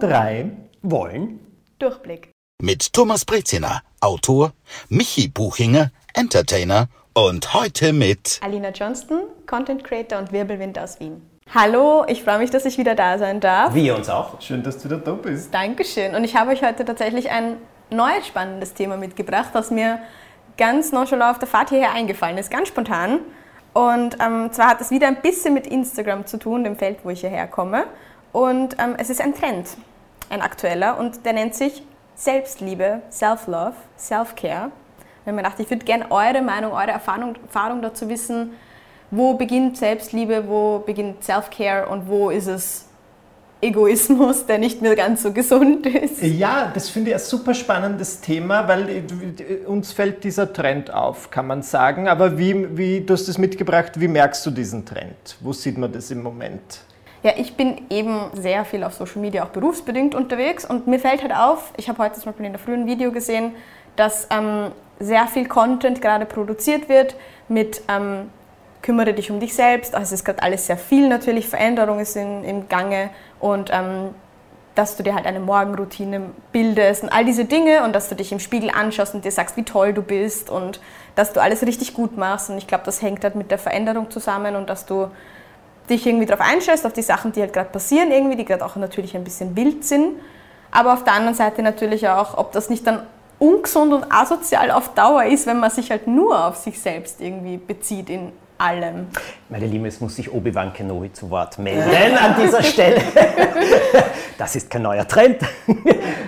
drei, wollen Durchblick. Mit Thomas Breziner, Autor, Michi Buchinger, Entertainer und heute mit Alina Johnston, Content Creator und Wirbelwind aus Wien. Hallo, ich freue mich, dass ich wieder da sein darf. Wir uns auch. Schön, dass du wieder da bist. Dankeschön. Und ich habe euch heute tatsächlich ein neues spannendes Thema mitgebracht, das mir ganz nonchalant auf der Fahrt hierher eingefallen ist, ganz spontan. Und ähm, zwar hat es wieder ein bisschen mit Instagram zu tun, dem Feld, wo ich hierher komme. Und ähm, es ist ein Trend, ein aktueller, und der nennt sich Selbstliebe, Self-Love, Self-Care. Habe mir gedacht, ich würde gerne eure Meinung, eure Erfahrung, Erfahrung dazu wissen, wo beginnt Selbstliebe, wo beginnt Self-Care und wo ist es Egoismus, der nicht mehr ganz so gesund ist. Ja, das finde ich ein super spannendes Thema, weil äh, uns fällt dieser Trend auf, kann man sagen. Aber wie, wie du hast das mitgebracht, wie merkst du diesen Trend? Wo sieht man das im Moment? Ja, ich bin eben sehr viel auf Social Media, auch berufsbedingt unterwegs und mir fällt halt auf, ich habe heute zum Beispiel in der frühen Video gesehen, dass ähm, sehr viel Content gerade produziert wird mit ähm, kümmere dich um dich selbst. Also es ist gerade alles sehr viel natürlich, Veränderung ist in, im Gange und ähm, dass du dir halt eine Morgenroutine bildest und all diese Dinge und dass du dich im Spiegel anschaust und dir sagst, wie toll du bist und dass du alles richtig gut machst. Und ich glaube, das hängt halt mit der Veränderung zusammen und dass du dich irgendwie darauf einstellst, auf die Sachen, die halt gerade passieren, irgendwie, die gerade auch natürlich ein bisschen wild sind. Aber auf der anderen Seite natürlich auch, ob das nicht dann ungesund und asozial auf Dauer ist, wenn man sich halt nur auf sich selbst irgendwie bezieht in allem. Meine Liebe, es muss sich Obi-Wan Kenobi zu Wort melden an dieser Stelle. Das ist kein neuer Trend.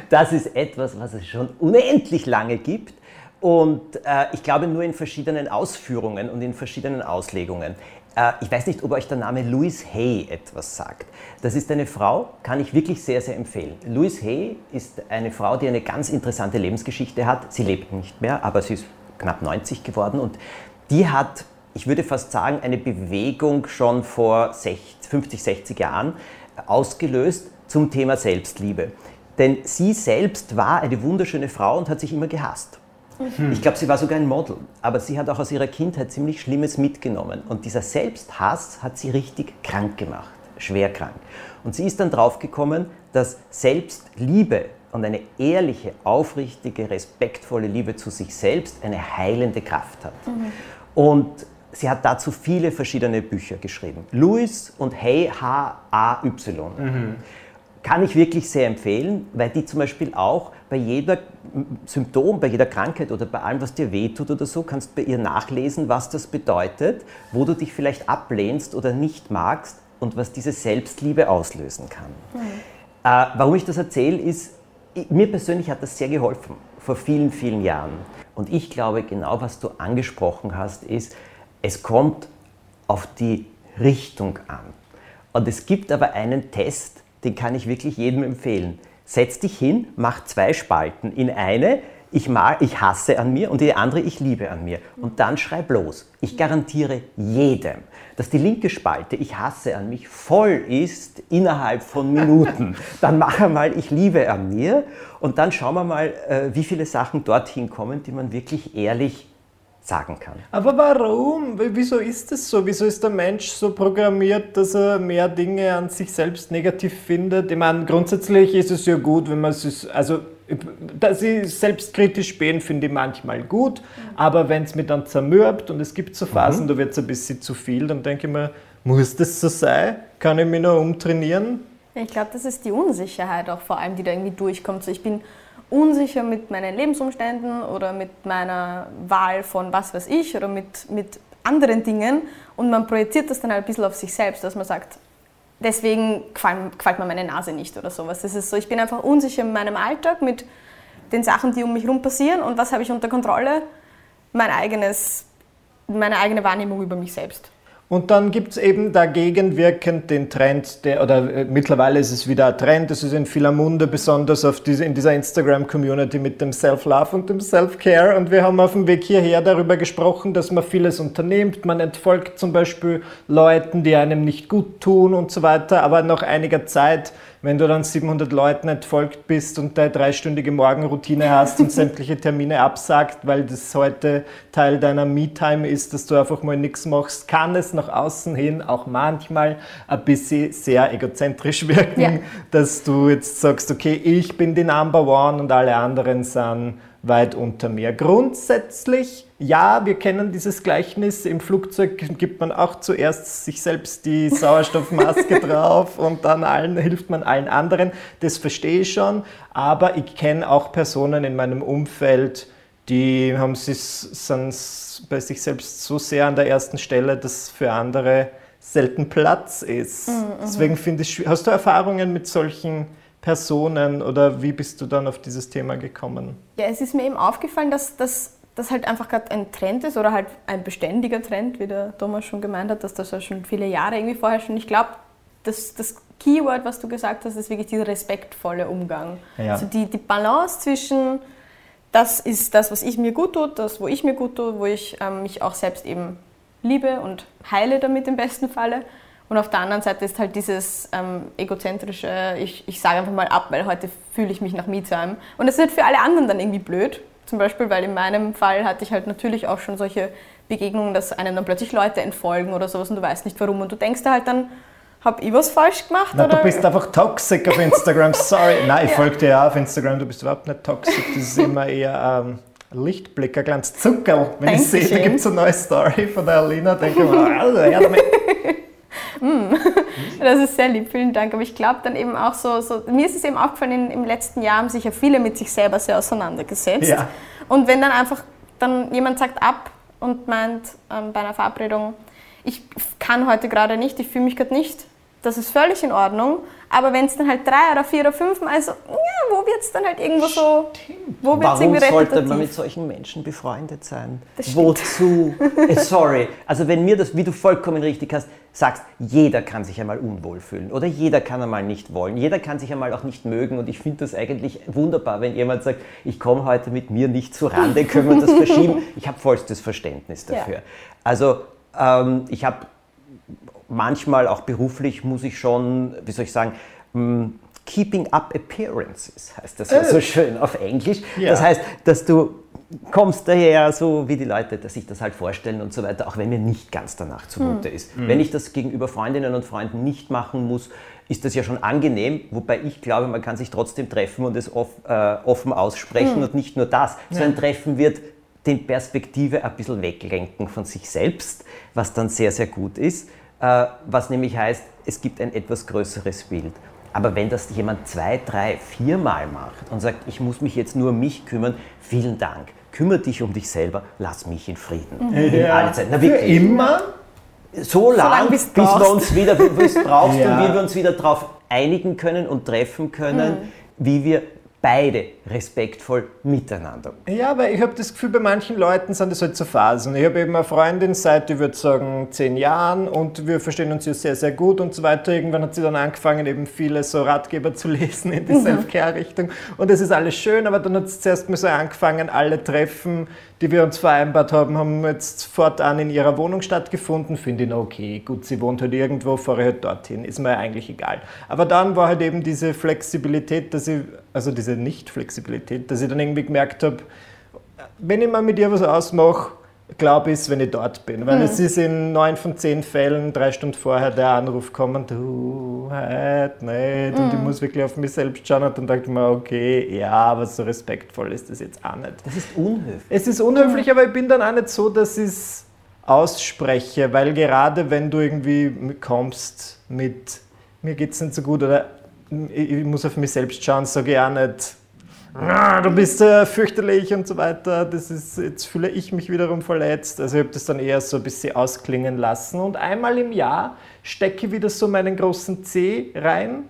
Das ist etwas, was es schon unendlich lange gibt. Und äh, ich glaube nur in verschiedenen Ausführungen und in verschiedenen Auslegungen. Äh, ich weiß nicht, ob euch der Name Louise Hay etwas sagt. Das ist eine Frau, kann ich wirklich sehr, sehr empfehlen. Louise Hay ist eine Frau, die eine ganz interessante Lebensgeschichte hat. Sie lebt nicht mehr, aber sie ist knapp 90 geworden und die hat, ich würde fast sagen, eine Bewegung schon vor 60, 50, 60 Jahren ausgelöst zum Thema Selbstliebe. Denn sie selbst war eine wunderschöne Frau und hat sich immer gehasst. Hm. Ich glaube, sie war sogar ein Model, aber sie hat auch aus ihrer Kindheit ziemlich Schlimmes mitgenommen. Und dieser Selbsthass hat sie richtig krank gemacht, schwer krank. Und sie ist dann draufgekommen, dass Selbstliebe und eine ehrliche, aufrichtige, respektvolle Liebe zu sich selbst eine heilende Kraft hat. Mhm. Und sie hat dazu viele verschiedene Bücher geschrieben. Louis und Hey H-A-Y. Mhm kann ich wirklich sehr empfehlen, weil die zum Beispiel auch bei jeder Symptom, bei jeder Krankheit oder bei allem, was dir wehtut oder so, kannst bei ihr nachlesen, was das bedeutet, wo du dich vielleicht ablehnst oder nicht magst und was diese Selbstliebe auslösen kann. Mhm. Äh, warum ich das erzähle, ist, mir persönlich hat das sehr geholfen, vor vielen, vielen Jahren. Und ich glaube, genau was du angesprochen hast, ist, es kommt auf die Richtung an. Und es gibt aber einen Test, den kann ich wirklich jedem empfehlen. Setz dich hin, mach zwei Spalten. In eine, ich, mag, ich hasse an mir und in die andere, ich liebe an mir. Und dann schreib los. Ich garantiere jedem, dass die linke Spalte, ich hasse an mich, voll ist innerhalb von Minuten. Dann mach einmal, ich liebe an mir und dann schauen wir mal, äh, wie viele Sachen dorthin kommen, die man wirklich ehrlich sagen kann. Aber warum? Wieso ist es so? Wieso ist der Mensch so programmiert, dass er mehr Dinge an sich selbst negativ findet? Ich meine, grundsätzlich ist es ja gut, wenn man es, also dass sie selbstkritisch spähen, finde ich manchmal gut, aber wenn es mir dann zermürbt und es gibt so Phasen, mhm. da wird es ein bisschen zu viel, dann denke ich mir, muss das so sein? Kann ich mich noch umtrainieren? Ich glaube, das ist die Unsicherheit auch vor allem, die da irgendwie durchkommt. So, ich bin unsicher mit meinen Lebensumständen oder mit meiner Wahl von was weiß ich oder mit, mit anderen Dingen und man projiziert das dann halt ein bisschen auf sich selbst, dass man sagt, deswegen gefällt, mir meine Nase nicht oder sowas. Das ist so, ich bin einfach unsicher in meinem Alltag mit den Sachen, die um mich herum passieren und was habe ich unter Kontrolle? Mein eigenes, meine eigene Wahrnehmung über mich selbst. Und dann gibt es eben dagegen wirkend den Trend, der, oder äh, mittlerweile ist es wieder ein Trend, das ist in vieler Munde, besonders auf diese, in dieser Instagram-Community mit dem Self-Love und dem Self-Care. Und wir haben auf dem Weg hierher darüber gesprochen, dass man vieles unternimmt. Man entfolgt zum Beispiel Leuten, die einem nicht gut tun und so weiter. Aber nach einiger Zeit wenn du dann 700 Leuten entfolgt bist und deine dreistündige Morgenroutine hast und sämtliche Termine absagt, weil das heute Teil deiner Me-Time ist, dass du einfach mal nichts machst, kann es nach außen hin auch manchmal ein bisschen sehr egozentrisch wirken, ja. dass du jetzt sagst, okay, ich bin die Number One und alle anderen sind weit unter mir. Grundsätzlich, ja, wir kennen dieses Gleichnis. Im Flugzeug gibt man auch zuerst sich selbst die Sauerstoffmaske drauf und dann allen, hilft man allen anderen. Das verstehe ich schon. Aber ich kenne auch Personen in meinem Umfeld, die haben sich, sind bei sich selbst so sehr an der ersten Stelle, dass für andere selten Platz ist. Mhm, mhm. Deswegen finde ich, hast du Erfahrungen mit solchen Personen oder wie bist du dann auf dieses Thema gekommen? Ja, es ist mir eben aufgefallen, dass das dass halt einfach gerade ein Trend ist oder halt ein beständiger Trend, wie der Thomas schon gemeint hat, dass das ja schon viele Jahre irgendwie vorher schon. Ich glaube, das, das Keyword, was du gesagt hast, ist wirklich dieser respektvolle Umgang. Ja. Also die, die Balance zwischen, das ist das, was ich mir gut tut, das, wo ich mir gut tue, wo ich ähm, mich auch selbst eben liebe und heile damit im besten Falle und auf der anderen Seite ist halt dieses ähm, egozentrische, ich, ich sage einfach mal ab, weil heute fühle ich mich nach Me-Time. Und das ist halt für alle anderen dann irgendwie blöd. Zum Beispiel, weil in meinem Fall hatte ich halt natürlich auch schon solche Begegnungen, dass einem dann plötzlich Leute entfolgen oder sowas und du weißt nicht warum. Und du denkst da halt dann, habe ich was falsch gemacht? Na, oder? Du bist einfach toxic auf Instagram, sorry. Nein, ich ja. folge dir ja auf Instagram, du bist überhaupt nicht toxic. Das ist immer eher ähm, Lichtblick, ein kleines Zuckerl. Wenn Dankeschön. ich sehe, da gibt es eine neue Story von der Alina, denke ich mir, also, ja, damit. Mm. Das ist sehr lieb, vielen Dank. Aber ich glaube dann eben auch so, so, mir ist es eben aufgefallen, in, im letzten Jahr haben sich ja viele mit sich selber sehr auseinandergesetzt. Ja. Und wenn dann einfach dann jemand sagt ab und meint ähm, bei einer Verabredung, ich kann heute gerade nicht, ich fühle mich gerade nicht, das ist völlig in Ordnung. Aber wenn es dann halt drei oder vier oder fünf Mal so, ja, wo wird es dann halt irgendwo so. Wo wird's Warum irgendwie sollte man mit solchen Menschen befreundet sein? Wozu? Äh, sorry. Also, wenn mir das, wie du vollkommen richtig hast, sagst, jeder kann sich einmal unwohl fühlen oder jeder kann einmal nicht wollen, jeder kann sich einmal auch nicht mögen und ich finde das eigentlich wunderbar, wenn jemand sagt, ich komme heute mit mir nicht zu Rande, können wir das verschieben. Ich habe vollstes Verständnis dafür. Ja. Also, ähm, ich habe manchmal auch beruflich muss ich schon, wie soll ich sagen, mm, Keeping up appearances heißt das ja so äh. schön auf Englisch. Ja. Das heißt, dass du kommst daher so, wie die Leute dass sich das halt vorstellen und so weiter, auch wenn mir nicht ganz danach zumute hm. ist. Hm. Wenn ich das gegenüber Freundinnen und Freunden nicht machen muss, ist das ja schon angenehm, wobei ich glaube, man kann sich trotzdem treffen und es off, äh, offen aussprechen hm. und nicht nur das. Ja. So ein Treffen wird den Perspektive ein bisschen weglenken von sich selbst, was dann sehr, sehr gut ist. Äh, was nämlich heißt, es gibt ein etwas größeres Bild. Aber wenn das jemand zwei, drei, viermal macht und sagt, ich muss mich jetzt nur um mich kümmern, vielen Dank. Kümmere dich um dich selber, lass mich in Frieden. Mhm. In ja. Zeit. Na, Für immer? So lange, bis, bis wir uns wieder, bis brauchst ja. und wie wir uns wieder darauf einigen können und treffen können, mhm. wie wir beide respektvoll miteinander. Ja, weil ich habe das Gefühl, bei manchen Leuten sind das halt so Phasen. Ich habe eben eine Freundin seit, ich würde sagen, zehn Jahren und wir verstehen uns ja sehr, sehr gut und so weiter. Irgendwann hat sie dann angefangen, eben viele so Ratgeber zu lesen in die mhm. Self-Care-Richtung und das ist alles schön, aber dann hat es zuerst mal so angefangen, alle Treffen die wir uns vereinbart haben, haben jetzt fortan in ihrer Wohnung stattgefunden. Finde ich okay. Gut, sie wohnt halt irgendwo, fahre halt dorthin. Ist mir eigentlich egal. Aber dann war halt eben diese Flexibilität, dass ich, also diese Nicht-Flexibilität, dass ich dann irgendwie gemerkt habe, wenn ich mal mit ihr was ausmache, glaube ich, wenn ich dort bin. Weil mhm. es ist in neun von zehn Fällen drei Stunden vorher der Anruf kommen, du, halt nicht. Mhm. Und ich mhm. muss wirklich auf mich selbst schauen. Und dann dachte ich mir, okay, ja, aber so respektvoll ist das jetzt auch nicht. Das ist unhöflich. Es ist unhöflich, mhm. aber ich bin dann auch nicht so, dass ich es ausspreche, weil gerade wenn du irgendwie kommst mit, mir geht es nicht so gut oder ich muss auf mich selbst schauen, sage ich auch nicht, ah, du bist äh, fürchterlich und so weiter. Das ist, jetzt fühle ich mich wiederum verletzt. Also ich habe das dann eher so ein bisschen ausklingen lassen. Und einmal im Jahr stecke ich wieder so meinen großen C rein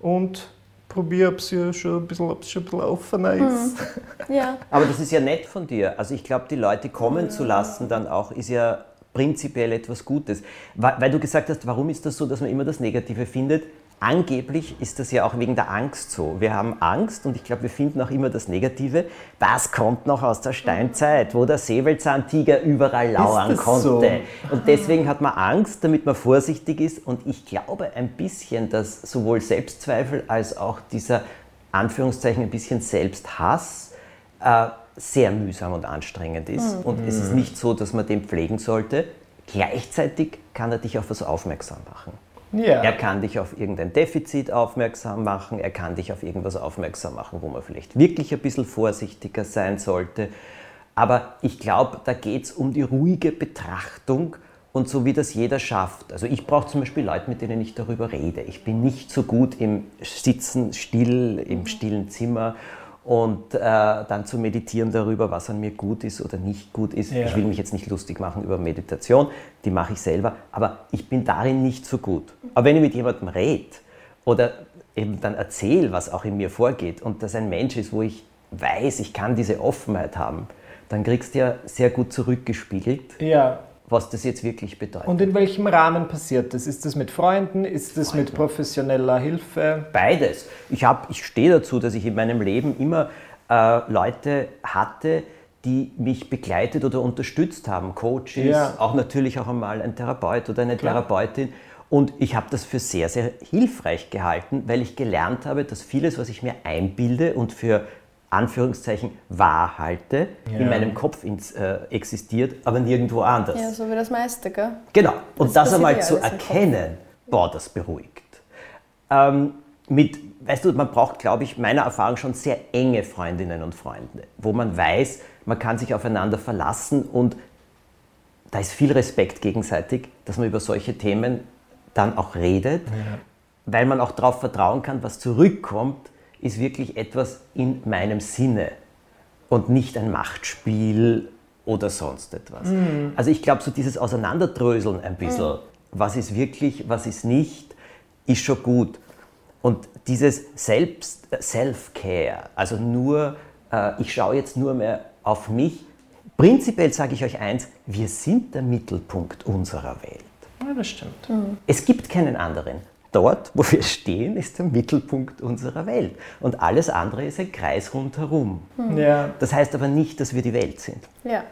und probiere, ob es schon, schon ein bisschen offener hm. ist. Hm. Ja. Aber das ist ja nett von dir. Also ich glaube, die Leute kommen ja. zu lassen dann auch, ist ja prinzipiell etwas Gutes. Weil du gesagt hast, warum ist das so, dass man immer das Negative findet? Angeblich ist das ja auch wegen der Angst so. Wir haben Angst und ich glaube, wir finden auch immer das Negative. Das kommt noch aus der Steinzeit, wo der Säbelzahntiger überall lauern konnte. So? Und deswegen hat man Angst, damit man vorsichtig ist. Und ich glaube ein bisschen, dass sowohl Selbstzweifel als auch dieser Anführungszeichen ein bisschen Selbsthass äh, sehr mühsam und anstrengend ist. Mhm. Und es ist nicht so, dass man den pflegen sollte. Gleichzeitig kann er dich auf was aufmerksam machen. Ja. Er kann dich auf irgendein Defizit aufmerksam machen, er kann dich auf irgendwas aufmerksam machen, wo man vielleicht wirklich ein bisschen vorsichtiger sein sollte. Aber ich glaube, da geht es um die ruhige Betrachtung und so wie das jeder schafft. Also ich brauche zum Beispiel Leute, mit denen ich darüber rede. Ich bin nicht so gut im Sitzen still, im stillen Zimmer und äh, dann zu meditieren darüber, was an mir gut ist oder nicht gut ist. Ja. Ich will mich jetzt nicht lustig machen über Meditation, die mache ich selber, aber ich bin darin nicht so gut. Aber wenn ich mit jemandem rede oder eben dann erzähle, was auch in mir vorgeht und das ein Mensch ist, wo ich weiß, ich kann diese Offenheit haben, dann kriegst du ja sehr gut zurückgespiegelt. Ja was das jetzt wirklich bedeutet. Und in welchem Rahmen passiert das? Ist das mit Freunden? Ist das Freunde. mit professioneller Hilfe? Beides. Ich, hab, ich stehe dazu, dass ich in meinem Leben immer äh, Leute hatte, die mich begleitet oder unterstützt haben. Coaches, ja. auch natürlich auch einmal ein Therapeut oder eine Klar. Therapeutin. Und ich habe das für sehr, sehr hilfreich gehalten, weil ich gelernt habe, dass vieles, was ich mir einbilde und für Anführungszeichen wahr halte, ja. in meinem Kopf ins, äh, existiert, aber nirgendwo anders. Ja, so wie das meiste, gell? Genau. Und das, das einmal zu erkennen, boah, das beruhigt. Ähm, mit, weißt du, man braucht, glaube ich, meiner Erfahrung schon sehr enge Freundinnen und Freunde, wo man weiß, man kann sich aufeinander verlassen und da ist viel Respekt gegenseitig, dass man über solche Themen dann auch redet, ja. weil man auch darauf vertrauen kann, was zurückkommt, ist wirklich etwas in meinem Sinne und nicht ein Machtspiel oder sonst etwas. Mhm. Also ich glaube, so dieses Auseinanderdröseln ein bisschen, mhm. was ist wirklich, was ist nicht, ist schon gut. Und dieses Selbst, Self-Care, also nur, äh, ich schaue jetzt nur mehr auf mich, prinzipiell sage ich euch eins, wir sind der Mittelpunkt unserer Welt. Ja, das stimmt. Mhm. Es gibt keinen anderen dort, wo wir stehen, ist der Mittelpunkt unserer Welt. Und alles andere ist ein Kreis rundherum. Hm. Ja. Das heißt aber nicht, dass wir die Welt sind. Ja.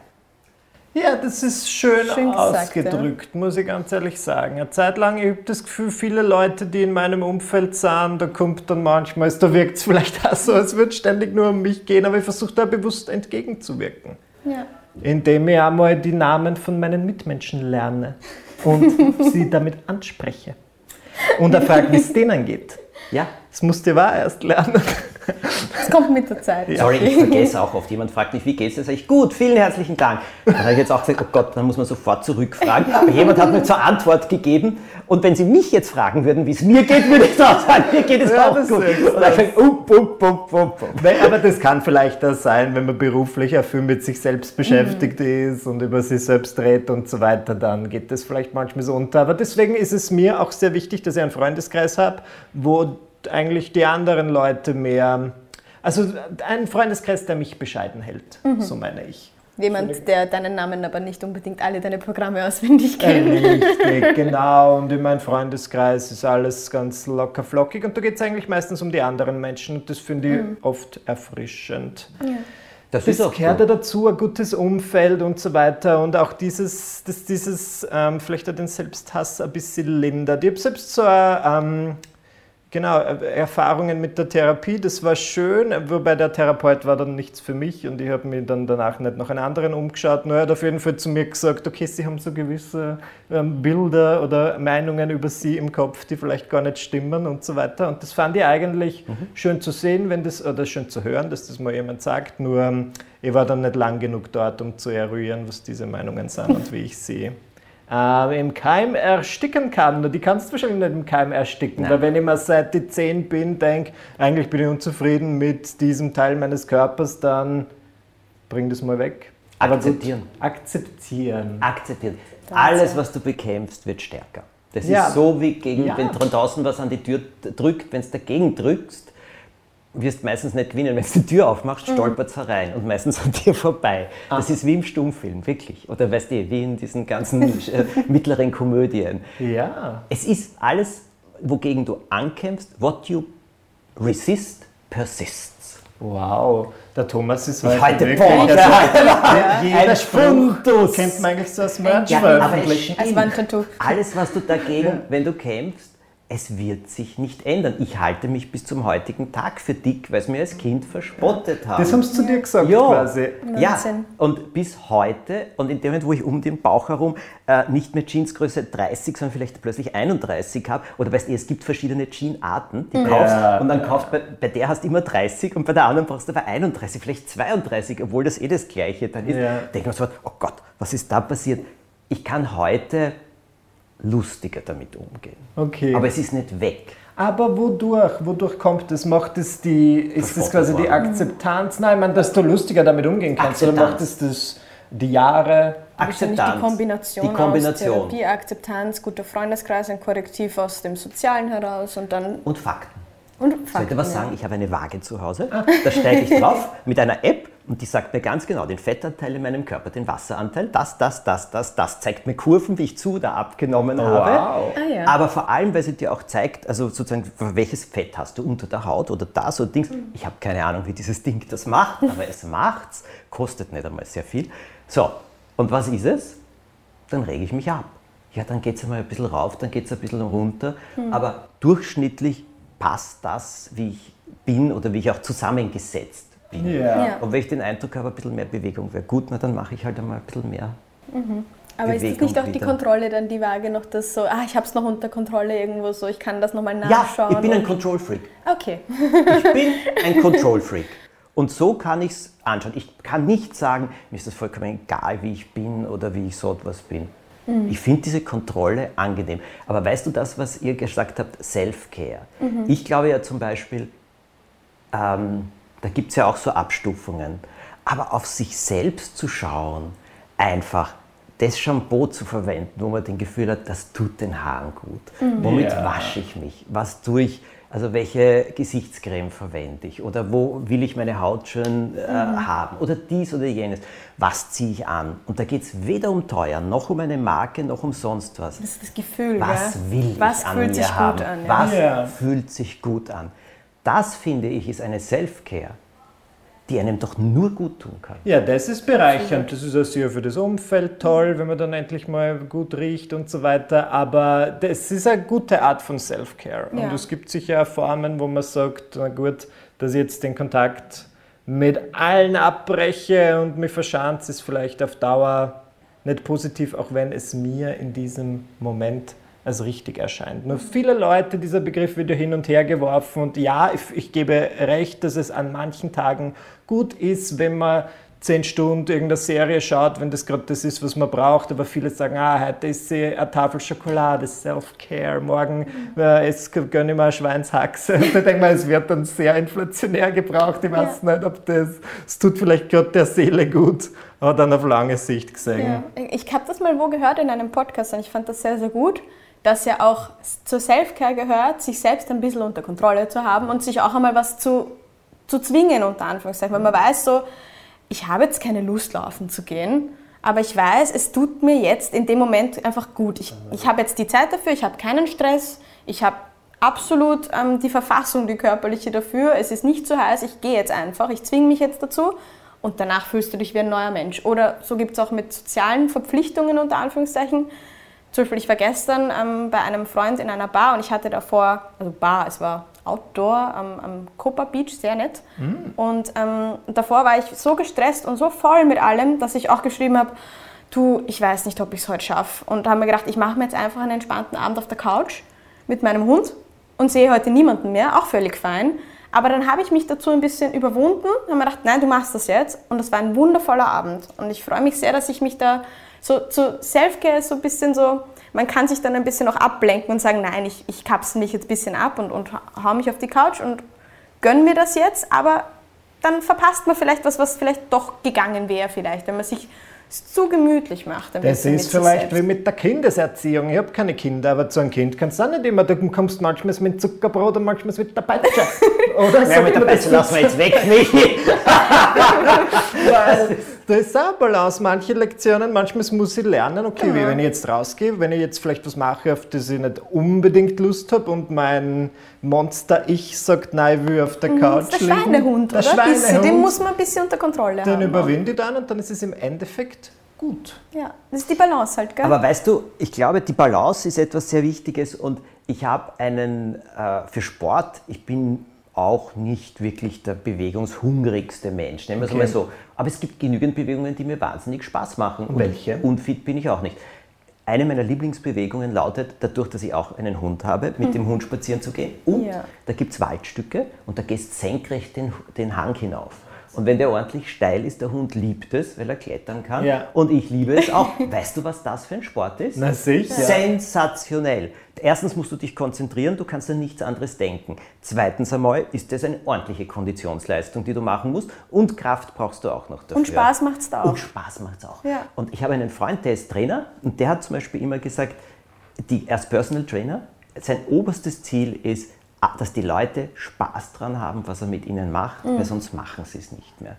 Ja, das ist schön, schön ausgedrückt, ja. muss ich ganz ehrlich sagen. Eine Zeit lang, ich habe das Gefühl, viele Leute, die in meinem Umfeld sahen, da kommt dann manchmal, da wirkt es vielleicht auch so, als würde es ständig nur um mich gehen, aber ich versuche da bewusst entgegenzuwirken. Ja. Indem ich einmal die Namen von meinen Mitmenschen lerne und sie damit anspreche und er fragt, wie es denen geht. Ja. Das musste ich auch erst lernen. Das kommt mit der Zeit. Sorry, ich vergesse auch oft. Jemand fragt mich, wie geht's dir? Sag ich, gut, vielen herzlichen Dank. Dann habe ich jetzt auch gesagt, oh Gott, dann muss man sofort zurückfragen. Aber jemand hat mir zur Antwort gegeben. Und wenn Sie mich jetzt fragen würden, wie es mir geht, würde ich auch sagen, mir geht es ja, auch gut. Und dann ich, up, up, up, up, Aber das kann vielleicht das sein, wenn man beruflich viel mit sich selbst beschäftigt mhm. ist und über sich selbst redet und so weiter, dann geht das vielleicht manchmal so unter. Aber deswegen ist es mir auch sehr wichtig, dass ich einen Freundeskreis habe, wo eigentlich die anderen Leute mehr, also ein Freundeskreis, der mich bescheiden hält, mhm. so meine ich. Jemand, der deinen Namen aber nicht unbedingt alle deine Programme auswendig kennt. Richtig, genau. Und in meinem Freundeskreis ist alles ganz locker flockig. Und da geht es eigentlich meistens um die anderen Menschen. Und das finde ich mhm. oft erfrischend. Ja. Das, das gehört ja dazu, ein gutes Umfeld und so weiter. Und auch dieses, dass dieses ähm, vielleicht auch den Selbsthass ein bisschen lindert. Ich habe selbst so ein, ähm, Genau, äh, Erfahrungen mit der Therapie, das war schön, wobei der Therapeut war dann nichts für mich und ich habe mir dann danach nicht noch einen anderen umgeschaut. Nur er hat auf jeden Fall zu mir gesagt, okay, Sie haben so gewisse ähm, Bilder oder Meinungen über Sie im Kopf, die vielleicht gar nicht stimmen und so weiter. Und das fand ich eigentlich mhm. schön zu sehen, wenn das, oder schön zu hören, dass das mal jemand sagt. Nur ähm, ich war dann nicht lang genug dort, um zu eruieren, was diese Meinungen sind und wie ich sie äh, im Keim ersticken kann. Die kannst du wahrscheinlich nicht im Keim ersticken, Nein. weil wenn ich mal seit die 10 bin, denke, eigentlich bin ich unzufrieden mit diesem Teil meines Körpers, dann bring das mal weg. Akzeptieren. Gut, akzeptieren. Akzeptieren. Alles, was du bekämpfst, wird stärker. Das ja. ist so wie gegen, ja. wenn draußen was an die Tür drückt, wenn du dagegen drückst, wirst meistens nicht gewinnen. Wenn du die Tür aufmachst, stolpert es herein und meistens an dir vorbei. Das ist wie im Stummfilm, wirklich. Oder weißt du, wie in diesen ganzen äh, mittleren Komödien. Ja. Es ist alles, wogegen du ankämpfst, what you resist persists. Wow, der Thomas ist Ich heute halte wirklich... Bock. Also, jeder Ein Spruch Fundus. kennt man eigentlich so als Merch Ja, aber es veröffentlichen. Alles, was du dagegen, wenn du kämpfst, es wird sich nicht ändern. Ich halte mich bis zum heutigen Tag für dick, weil es mir als Kind verspottet haben. Das haben sie zu dir gesagt ja, quasi. ja, und bis heute, und in dem Moment, wo ich um den Bauch herum äh, nicht mehr Jeansgröße 30, sondern vielleicht plötzlich 31 habe, oder weißt du, es gibt verschiedene Jeanarten, die kaufst, Ja. und dann kaufst bei, bei der hast du immer 30 und bei der anderen brauchst du aber 31, vielleicht 32, obwohl das eh das Gleiche dann ist. Ja. Denke mir so, oh Gott, was ist da passiert? Ich kann heute lustiger damit umgehen. Okay. Aber es ist nicht weg. Aber wodurch? Wodurch kommt das? Macht es die, ist das quasi die Akzeptanz? Nein, ich meine, dass du lustiger damit umgehen kannst. Oder macht es das die Jahre? Wahrscheinlich die Kombination, Die Kombination. aus Therapie, Akzeptanz, guter Freundeskreis, ein Korrektiv aus dem Sozialen heraus und dann Und Fakten. und Fakten, dir was ja. sagen? Ich habe eine Waage zu Hause. Da steige ich drauf mit einer App und die sagt mir ganz genau den Fettanteil in meinem Körper, den Wasseranteil, das, das, das, das, das. Zeigt mir Kurven, wie ich zu oder abgenommen habe. Wow. Ah, ja. Aber vor allem, weil sie dir auch zeigt, also sozusagen, welches Fett hast du unter der Haut oder das oder Dings. Ich habe keine Ahnung, wie dieses Ding das macht, aber es macht's. Kostet nicht einmal sehr viel. So, und was ist es? Dann rege ich mich ab. Ja, dann geht es einmal ein bisschen rauf, dann geht es ein bisschen runter. Aber durchschnittlich passt das, wie ich bin oder wie ich auch zusammengesetzt bin. Ja. Ja. Und wenn ich den Eindruck habe, ein bisschen mehr Bewegung wäre gut, na, dann mache ich halt einmal ein bisschen mehr. Aber ist das Bewegung nicht auch die wieder. Kontrolle dann die Waage noch das so, ah, ich habe es noch unter Kontrolle irgendwo so, ich kann das nochmal Ja, nachschauen? ich bin ein Control Freak. Okay. Ich bin ein Control Freak. Und so kann ich es anschauen. Ich kann nicht sagen, mir ist das vollkommen egal, wie ich bin oder wie ich so etwas bin. Ich finde diese Kontrolle angenehm. Aber weißt du das, was ihr gesagt habt, Self-Care? Ich glaube ja zum Beispiel, ähm, da gibt es ja auch so Abstufungen. Aber auf sich selbst zu schauen, einfach das Shampoo zu verwenden, wo man den Gefühl hat, das tut den Haaren gut. Womit Ja. wasche ich mich? Was tue ich? Also welche Gesichtscreme verwende ich? Oder wo will ich meine Haut schön äh, haben? Oder dies oder jenes. Was ziehe ich an? Und da geht es weder um teuer, noch um eine Marke, noch um sonst was. Das ist das Gefühl, Was gell? will Was ich an fühlt mir sich haben? gut an? Ja. Was Ja. fühlt sich gut an? Das finde ich ist eine Self-Care, die einem doch nur gut tun kann. Ja, das ist bereichernd. Das ist auch sehr für das Umfeld toll, wenn man dann endlich mal gut riecht und so weiter. Aber das ist eine gute Art von Self-Care. Ja. Und es gibt sicher auch Formen, wo man sagt, na gut, dass ich jetzt den Kontakt mit allen abbreche und mich verschanze, ist vielleicht auf Dauer nicht positiv, auch wenn es mir in diesem Moment als richtig erscheint. Nur viele Leute, dieser Begriff wird ja hin und her geworfen und ja, ich, ich gebe recht, dass es an manchen Tagen gut ist, wenn man zehn Stunden irgendeine Serie schaut, wenn das gerade das ist, was man braucht, aber viele sagen, ah, heute ist sie eine Tafel Schokolade, Self-Care, morgen äh, es gönne ich mir eine Schweinshaxe. Und da denke ich es wird dann sehr inflationär gebraucht, ich weiß nicht, ob das, es tut vielleicht gerade der Seele gut, aber dann auf lange Sicht gesehen. Ja. Ich habe das mal wo gehört in einem Podcast und ich fand das sehr, sehr gut, dass ja auch zur Self-Care gehört, sich selbst ein bisschen unter Kontrolle zu haben und sich auch einmal was zu, zu zwingen, unter Anführungszeichen. Weil man weiß so, ich habe jetzt keine Lust, laufen zu gehen, aber ich weiß, es tut mir jetzt in dem Moment einfach gut. Ich, ich habe jetzt die Zeit dafür, ich habe keinen Stress, ich habe absolut ähm, die Verfassung, die körperliche dafür. Es ist nicht zu heiß, ich gehe jetzt einfach, ich zwinge mich jetzt dazu und danach fühlst du dich wie ein neuer Mensch. Oder so gibt es auch mit sozialen Verpflichtungen unter Anführungszeichen. Zum Beispiel, ich war gestern ähm, bei einem Freund in einer Bar und ich hatte davor, also Bar, es war Outdoor am, am Copa Beach, sehr nett. Und ähm, davor war ich so gestresst und so voll mit allem, dass ich auch geschrieben habe, du, ich weiß nicht, ob ich es heute schaffe. Und da haben wir gedacht, ich mache mir jetzt einfach einen entspannten Abend auf der Couch mit meinem Hund und sehe heute niemanden mehr, auch völlig fein. Aber dann habe ich mich dazu ein bisschen überwunden und habe mir gedacht, nein, du machst das jetzt. Und das war ein wundervoller Abend. Und ich freue mich sehr, dass ich mich da so zu Selfcare ist so ein bisschen so, man kann sich dann ein bisschen auch ablenken und sagen, nein, ich, ich kapsel mich jetzt ein bisschen ab und, und hau mich auf die Couch und gönn mir das jetzt, aber dann verpasst man vielleicht was, was vielleicht doch gegangen wäre vielleicht, wenn man sich es zu gemütlich macht. ein Das ist vielleicht selbst. wie mit der Kindeserziehung. Ich habe keine Kinder, aber zu einem Kind kannst du auch nicht immer. Du kommst manchmal mit Zuckerbrot und manchmal mit der Peitsche. Oder Ja, mit der das Peitsche lassen wir jetzt weg, Michi. Weil da ist auch Balance. Manche Lektionen, manchmal muss ich lernen, okay, wie wenn ich jetzt rausgehe, wenn ich jetzt vielleicht was mache, auf das ich nicht unbedingt Lust habe und mein Monster-Ich sagt, nein, ich will auf der Couch Das ist der liegen. Schweinehund, der oder? Bisschen, Schweinehund, den muss man ein bisschen unter Kontrolle den haben. überwinde ich dann und dann ist es im Endeffekt gut. Ja, das ist die Balance halt, gell? Aber weißt du, ich glaube, die Balance ist etwas sehr Wichtiges und ich habe einen äh, für Sport, ich bin auch nicht wirklich der bewegungshungrigste Mensch, nehmen wir es Okay. mal so. Aber es gibt genügend Bewegungen, die mir wahnsinnig Spaß machen. Und Welche? Unfit bin ich auch nicht. Eine meiner Lieblingsbewegungen lautet, dadurch, dass ich auch einen Hund habe, mit dem Hund spazieren zu gehen. Und Ja. da gibt es Waldstücke und da gehst senkrecht den, den Hang hinauf. Und wenn der ordentlich steil ist, der Hund liebt es, weil er klettern kann. Ja. Und ich liebe es auch. weißt du, was das für ein Sport ist? Na sicher. Sensationell. Erstens musst du dich konzentrieren, du kannst an nichts anderes denken. Zweitens einmal ist das eine ordentliche Konditionsleistung, die du machen musst. Und Kraft brauchst du auch noch dafür. Und Spaß macht's da auch. Und Spaß macht es auch. Ja. Und ich habe einen Freund, der ist Trainer und der hat zum Beispiel immer gesagt, die, er ist Personal Trainer, sein oberstes Ziel ist, dass die Leute Spaß dran haben, was er mit ihnen macht, Mhm. weil sonst machen sie es nicht mehr.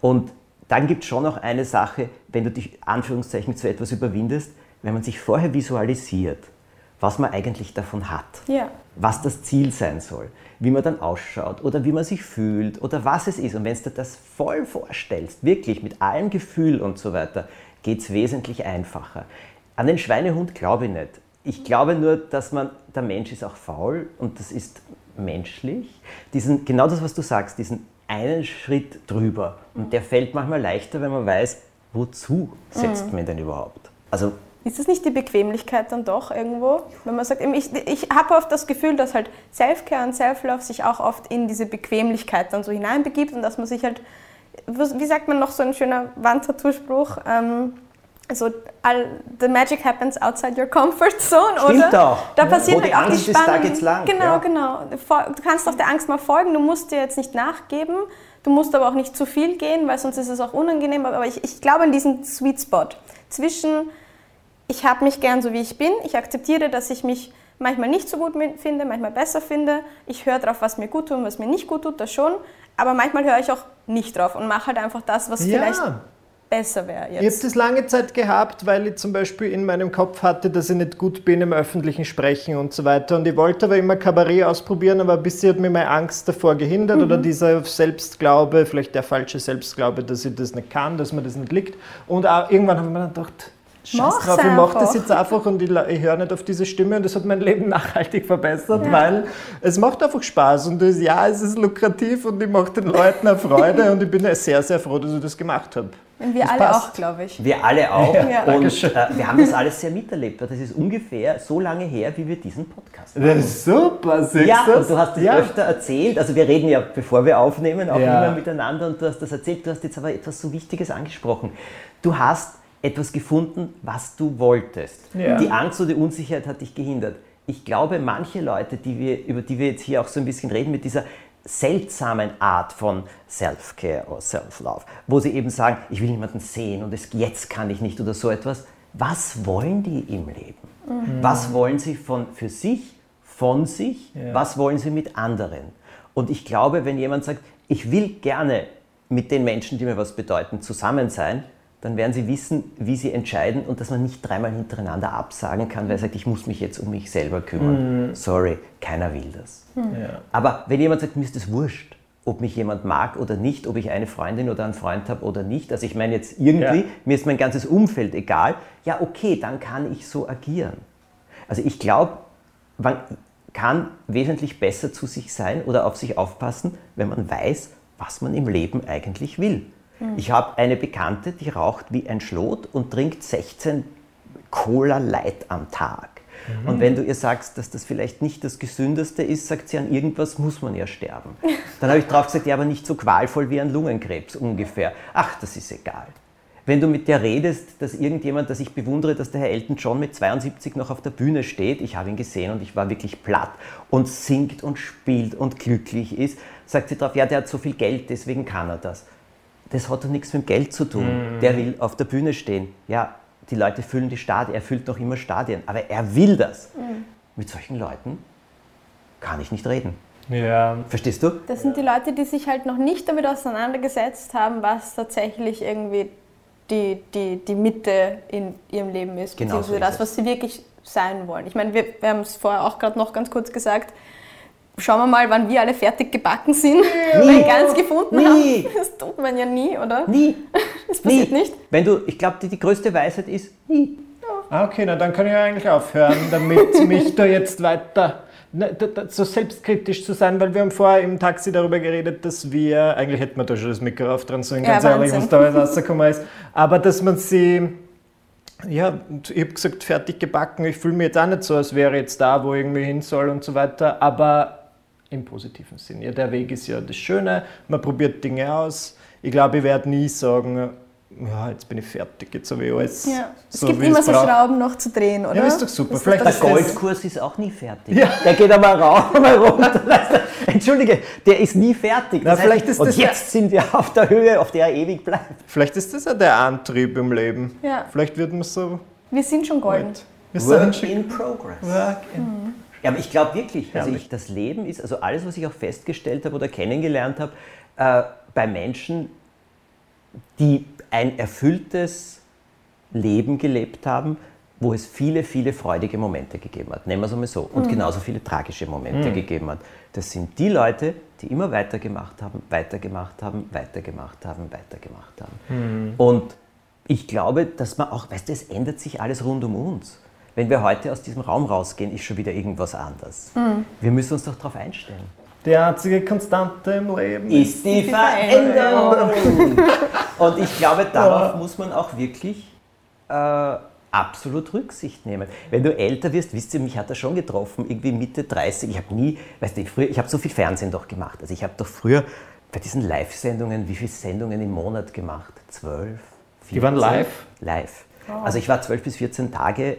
Und dann gibt es schon noch eine Sache, wenn du dich Anführungszeichen zu etwas überwindest, wenn man sich vorher visualisiert, was man eigentlich davon hat Ja. was das Ziel sein soll, wie man dann ausschaut oder wie man sich fühlt oder was es ist. Und wenn du dir das voll vorstellst, wirklich mit allem Gefühl und so weiter, geht es wesentlich einfacher. An den Schweinehund glaube ich nicht. Ich glaube nur, dass man, der Mensch ist auch faul und das ist menschlich. Diesen, genau das, was du sagst, diesen einen Schritt drüber. Und der fällt manchmal leichter, wenn man weiß, wozu setzt man denn überhaupt. Also Ist das nicht die Bequemlichkeit dann doch irgendwo? Wenn man sagt, ich, ich habe oft das Gefühl, dass halt Self-Care und Self-Love sich auch oft in diese Bequemlichkeit dann so hineinbegibt und dass man sich halt, wie sagt man noch so ein schöner Wandtattoo-Spruch, ähm, so, all, the magic happens outside your comfort zone, Stimmt oder? auch. Da Ja. passiert Wo die halt auch Angst die ist, da Spannung. geht's lang, Genau, ja. genau. Du kannst auch der Angst mal folgen, du musst dir jetzt nicht nachgeben, du musst aber auch nicht zu viel gehen, weil sonst ist es auch unangenehm. Aber ich, ich glaube an diesen Sweet Spot zwischen ich habe mich gern so wie ich bin, ich akzeptiere, dass ich mich manchmal nicht so gut finde, manchmal besser finde, ich höre drauf, was mir gut tut und was mir nicht gut tut, das schon, aber manchmal höre ich auch nicht drauf und mache halt einfach das, was vielleicht besser wäre Ich habe jetzt. das lange Zeit gehabt, weil ich zum Beispiel in meinem Kopf hatte, dass ich nicht gut bin im öffentlichen Sprechen und so weiter. Und ich wollte aber immer Kabarett ausprobieren, aber bisher hat mir meine Angst davor gehindert oder dieser Selbstglaube, vielleicht der falsche Selbstglaube, dass ich das nicht kann, dass mir das nicht liegt. Und auch irgendwann habe ich mir dann gedacht, Scheiß Mach's drauf, ich mache das jetzt einfach und ich, höre nicht auf diese Stimme und das hat mein Leben nachhaltig verbessert, weil es macht einfach Spaß und das, ja, es ist lukrativ und ich mache den Leuten eine Freude und ich bin sehr, sehr froh, dass ich das gemacht habe. Und wir das alle passt. auch, glaube ich. Wir alle auch. Ja. und äh, wir haben das alles sehr miterlebt. weil Das ist ungefähr so lange her, wie wir diesen Podcast machen. Das ist super, siehst Ja, und du hast es ja. öfter erzählt. Also wir reden ja, bevor wir aufnehmen, auch Ja. immer miteinander und du hast das erzählt. Du hast jetzt aber etwas so Wichtiges angesprochen. Du hast etwas gefunden, was du wolltest. Ja. Die Angst oder die Unsicherheit hat dich gehindert. Ich glaube, manche Leute, die wir, über die wir jetzt hier auch so ein bisschen reden, mit dieser seltsamen Art von Self-Care oder Self-Love, wo sie eben sagen, ich will niemanden sehen und es, jetzt kann ich nicht oder so etwas. Was wollen die im Leben? Was wollen sie von, für sich, von sich? Ja. Was wollen sie mit anderen? Und ich glaube, wenn jemand sagt, ich will gerne mit den Menschen, die mir was bedeuten, zusammen sein, dann werden sie wissen, wie sie entscheiden und dass man nicht dreimal hintereinander absagen kann, weil er sagt, ich muss mich jetzt um mich selber kümmern. Sorry, keiner will das. Ja. Aber wenn jemand sagt, mir ist es wurscht, ob mich jemand mag oder nicht, ob ich eine Freundin oder einen Freund habe oder nicht, also ich meine jetzt irgendwie, Ja. mir ist mein ganzes Umfeld egal, ja okay, dann kann ich so agieren. Also ich glaube, man kann wesentlich besser zu sich sein oder auf sich aufpassen, wenn man weiß, was man im Leben eigentlich will. Ich habe eine Bekannte, die raucht wie ein Schlot und trinkt 16 Cola Light am Tag. Und wenn du ihr sagst, dass das vielleicht nicht das Gesündeste ist, sagt sie, an irgendwas muss man ja sterben. Dann habe ich drauf gesagt, ja, aber nicht so qualvoll wie an Lungenkrebs ungefähr. Ach, das ist egal. Wenn du mit der redest, dass irgendjemand, das ich bewundere, dass der Herr Elton John mit 72 noch auf der Bühne steht, ich habe ihn gesehen und ich war wirklich platt und singt und spielt und glücklich ist, sagt sie drauf, ja, der hat so viel Geld, deswegen kann er das. Das hat doch nichts mit dem Geld zu tun. Der will auf der Bühne stehen. Ja, die Leute füllen die Stadien, er füllt noch immer Stadien, aber er will das. Mit solchen Leuten kann ich nicht reden. Ja, Verstehst du? Das sind die Leute, die sich halt noch nicht damit auseinandergesetzt haben, was tatsächlich irgendwie die, die, die Mitte in ihrem Leben ist, Genau so beziehungsweise ist das, es. was sie wirklich sein wollen. Ich meine, wir, wir haben es vorher auch gerade noch ganz kurz gesagt. Schauen wir mal, wann wir alle fertig gebacken sind, weil ganz gefunden Nie. haben. Das tut man ja nie, oder? Nie. Das passiert nie. nicht. Wenn du, ich glaube, die, die größte Weisheit ist, nie. Ah, okay, na dann kann ich eigentlich aufhören, damit mich da jetzt weiter ne, so selbstkritisch zu sein, weil wir haben vorher im Taxi darüber geredet, dass wir, eigentlich hätten wir da schon das Mikro aufdrehen sollen, Ja, ganz ehrlich, Wahnsinn. was da alles rausgekommen ist, aber dass man sie, ja, ich habe gesagt, fertig gebacken, ich fühle mich jetzt auch nicht so, als wäre jetzt da, wo ich irgendwie hin soll und so weiter, aber im positiven Sinn. Ja, der Weg ist ja das Schöne, man probiert Dinge aus. Ich glaube, ich werde nie sagen, ja, jetzt bin ich fertig, jetzt habe ich alles Ja. Es so, gibt immer so braucht. Schrauben noch zu drehen, oder? Ja, ist doch super. Das Vielleicht ist Der Goldkurs ist auch nie fertig. Der geht einmal rauf, einmal runter. Weißt du? Entschuldige, der ist nie fertig. Na, Das heißt, vielleicht ist und das jetzt sind wir auf der Höhe, auf der er ewig bleibt. Vielleicht ist das ja der Antrieb im Leben. Ja. Vielleicht wird man so Wir sind schon golden. alt. Wir Work sind in progress. Work in Ja, aber ich glaube wirklich, also ich, das Leben ist, also alles, was ich auch festgestellt habe oder kennengelernt habe, äh, bei Menschen, die ein erfülltes Leben gelebt haben, wo es viele, viele freudige Momente gegeben hat. Nehmen wir es einmal so. Und genauso viele tragische Momente gegeben hat. Das sind die Leute, die immer weitergemacht haben, weitergemacht haben, weitergemacht haben, weitergemacht haben. Und ich glaube, dass man auch, weißt du, es ändert sich alles rund um uns. Wenn wir heute aus diesem Raum rausgehen, ist schon wieder irgendwas anders. Wir müssen uns doch darauf einstellen. Die einzige Konstante im Leben Ist die Die Veränderung. Und ich glaube, darauf muss man auch wirklich äh, absolut Rücksicht nehmen. Wenn du älter wirst, wisst ihr, mich hat er schon getroffen, irgendwie Mitte 30. Ich habe nie, weißt du, ich, früher, ich habe so viel Fernsehen doch gemacht. Also ich habe doch früher bei diesen Live-Sendungen, wie viele Sendungen im Monat gemacht? Zwölf? Die waren 14? live? Live. Also ich war zwölf bis 14 Tage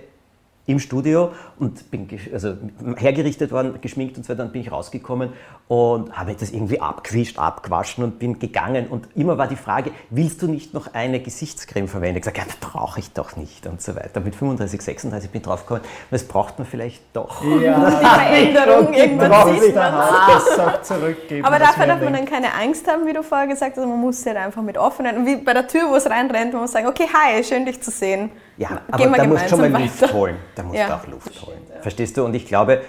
im Studio und bin also hergerichtet worden, geschminkt und so weiter, dann bin ich rausgekommen und habe das irgendwie abgewischt, abgewaschen und bin gegangen. Und immer war die Frage, willst du nicht noch eine Gesichtscreme verwenden? Ich habe gesagt, ja, das brauche ich doch nicht und so weiter. Mit 35, 36 bin ich draufgekommen, das braucht man vielleicht doch. Ja, Die Veränderung, irgendwann sieht man zurückgeben. Aber dafür darf man denkt. dann keine Angst haben, wie du vorher gesagt hast. Man muss halt einfach mit offenen, wie bei der Tür, wo es reinrennt, man muss sagen, okay, hi, schön dich zu sehen. Ja, aber da musst du schon mal Luft weiter. holen. Da musst Ja. du auch Luft holen. Verstehst du? Und ich glaube,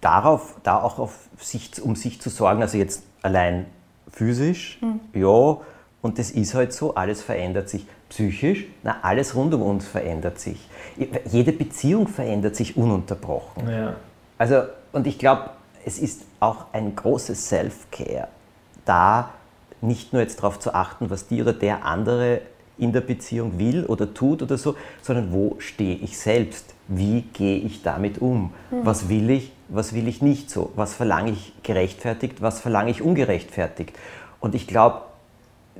darauf, da auch auf sich, um sich zu sorgen, also jetzt allein physisch, Hm. ja, und das ist halt so, alles verändert sich. Psychisch, na, alles rund um uns verändert sich. Jede Beziehung verändert sich ununterbrochen. Ja. Also, und ich glaube, es ist auch ein großes Self-Care, da nicht nur jetzt darauf zu achten, was die oder der andere in der Beziehung will oder tut oder so, sondern wo stehe ich selbst? Wie gehe ich damit um? Was will ich, was will ich nicht so? Was verlange ich gerechtfertigt, was verlange ich ungerechtfertigt? Und ich glaube,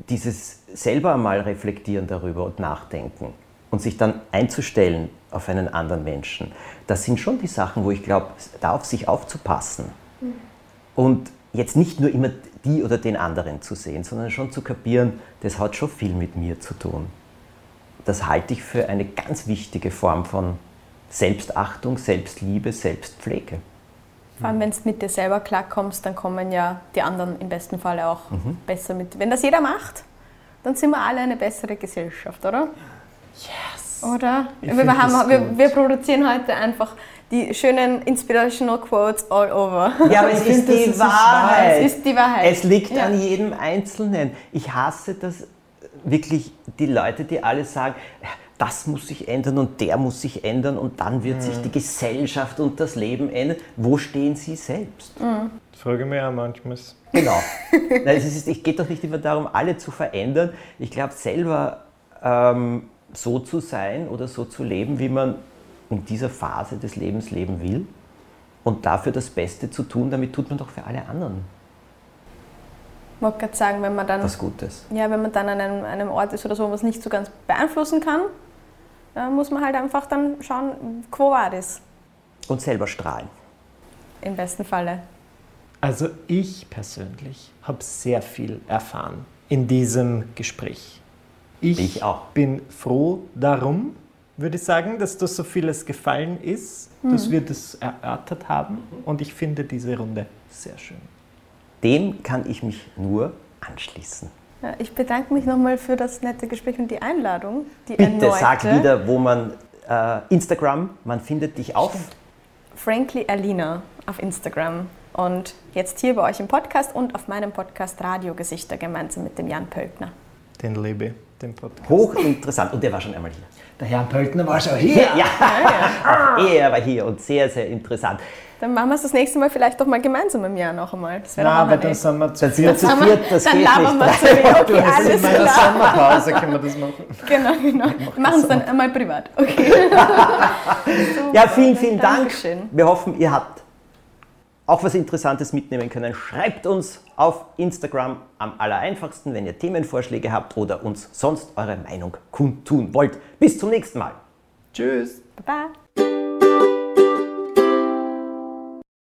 dieses selber einmal reflektieren darüber und nachdenken und sich dann einzustellen auf einen anderen Menschen, das sind schon die Sachen, wo ich glaube, da auf sich aufzupassen. Und jetzt nicht nur immer die oder den anderen zu sehen, sondern schon zu kapieren, das hat schon viel mit mir zu tun. Das halte ich für eine ganz wichtige Form von Selbstachtung, Selbstliebe, Selbstpflege. Vor allem, wenn du mit dir selber klarkommst, dann kommen ja die anderen im besten Falle auch Mhm. besser mit. Wenn das jeder macht, dann sind wir alle eine bessere Gesellschaft, oder? Yes! Oder? Wir, haben, wir, wir produzieren heute einfach die schönen Inspirational Quotes all over. Ja, aber es Ich ist finde, das die ist Wahrheit. Es ist die Wahrheit. Es liegt Ja. an jedem Einzelnen. Ich hasse das wirklich, die Leute, die alle sagen, das muss sich ändern und der muss sich ändern und dann wird sich die Gesellschaft und das Leben ändern. Wo stehen Sie selbst? Das frage ich mich auch manchmal. Genau. Nein, es, ist, es geht doch nicht immer darum, alle zu verändern. Ich glaube, selber ähm, so zu sein oder so zu leben, wie man in dieser Phase des Lebens leben will und dafür das Beste zu tun, damit tut man doch für alle anderen Ich wollte gerade sagen, wenn man dann, was Gutes. ja, wenn man dann an einem, einem Ort ist oder so, was nicht so ganz beeinflussen kann, dann muss man halt einfach dann schauen, quo vadis, Und selber strahlen. im besten Falle. Also ich persönlich habe sehr viel erfahren in diesem Gespräch. Ich, Ich auch. bin froh darum, würde ich sagen, dass das so vieles gefallen ist, dass wir das erörtert haben und ich finde diese Runde sehr schön. Dem kann ich mich nur anschließen. Ja, ich bedanke mich nochmal für das nette Gespräch und die Einladung. Die Bitte erneute. sag wieder, wo man äh, Instagram, man findet dich auf. Frankly Alina auf Instagram. Und jetzt hier bei euch im Podcast und auf meinem Podcast Radiogesichter gemeinsam mit dem Jan Pöltner. Den Liebe, den Podcast. Hochinteressant. Und der war schon einmal hier. Der Herr Pöltner war schon hier. Ja, auch er war hier und sehr, sehr interessant. Dann machen wir es das nächste Mal vielleicht doch mal gemeinsam im Jahr noch einmal. Das wäre auch aber dann sind wir zu Dann viert. zu Dann viert, das dann geht labern wir nicht. zu viel. Okay, Das ist alles in meiner klar. Sommerpause, können wir das machen. Genau, genau. Wir machen es dann einmal privat. Okay. Ja, vielen, vielen Dank. Dankeschön. Wir hoffen, ihr habt auch was Interessantes mitnehmen können. Schreibt uns auf Instagram am allereinfachsten, wenn ihr Themenvorschläge habt oder uns sonst eure Meinung kundtun wollt. Bis zum nächsten Mal. Tschüss. Baba.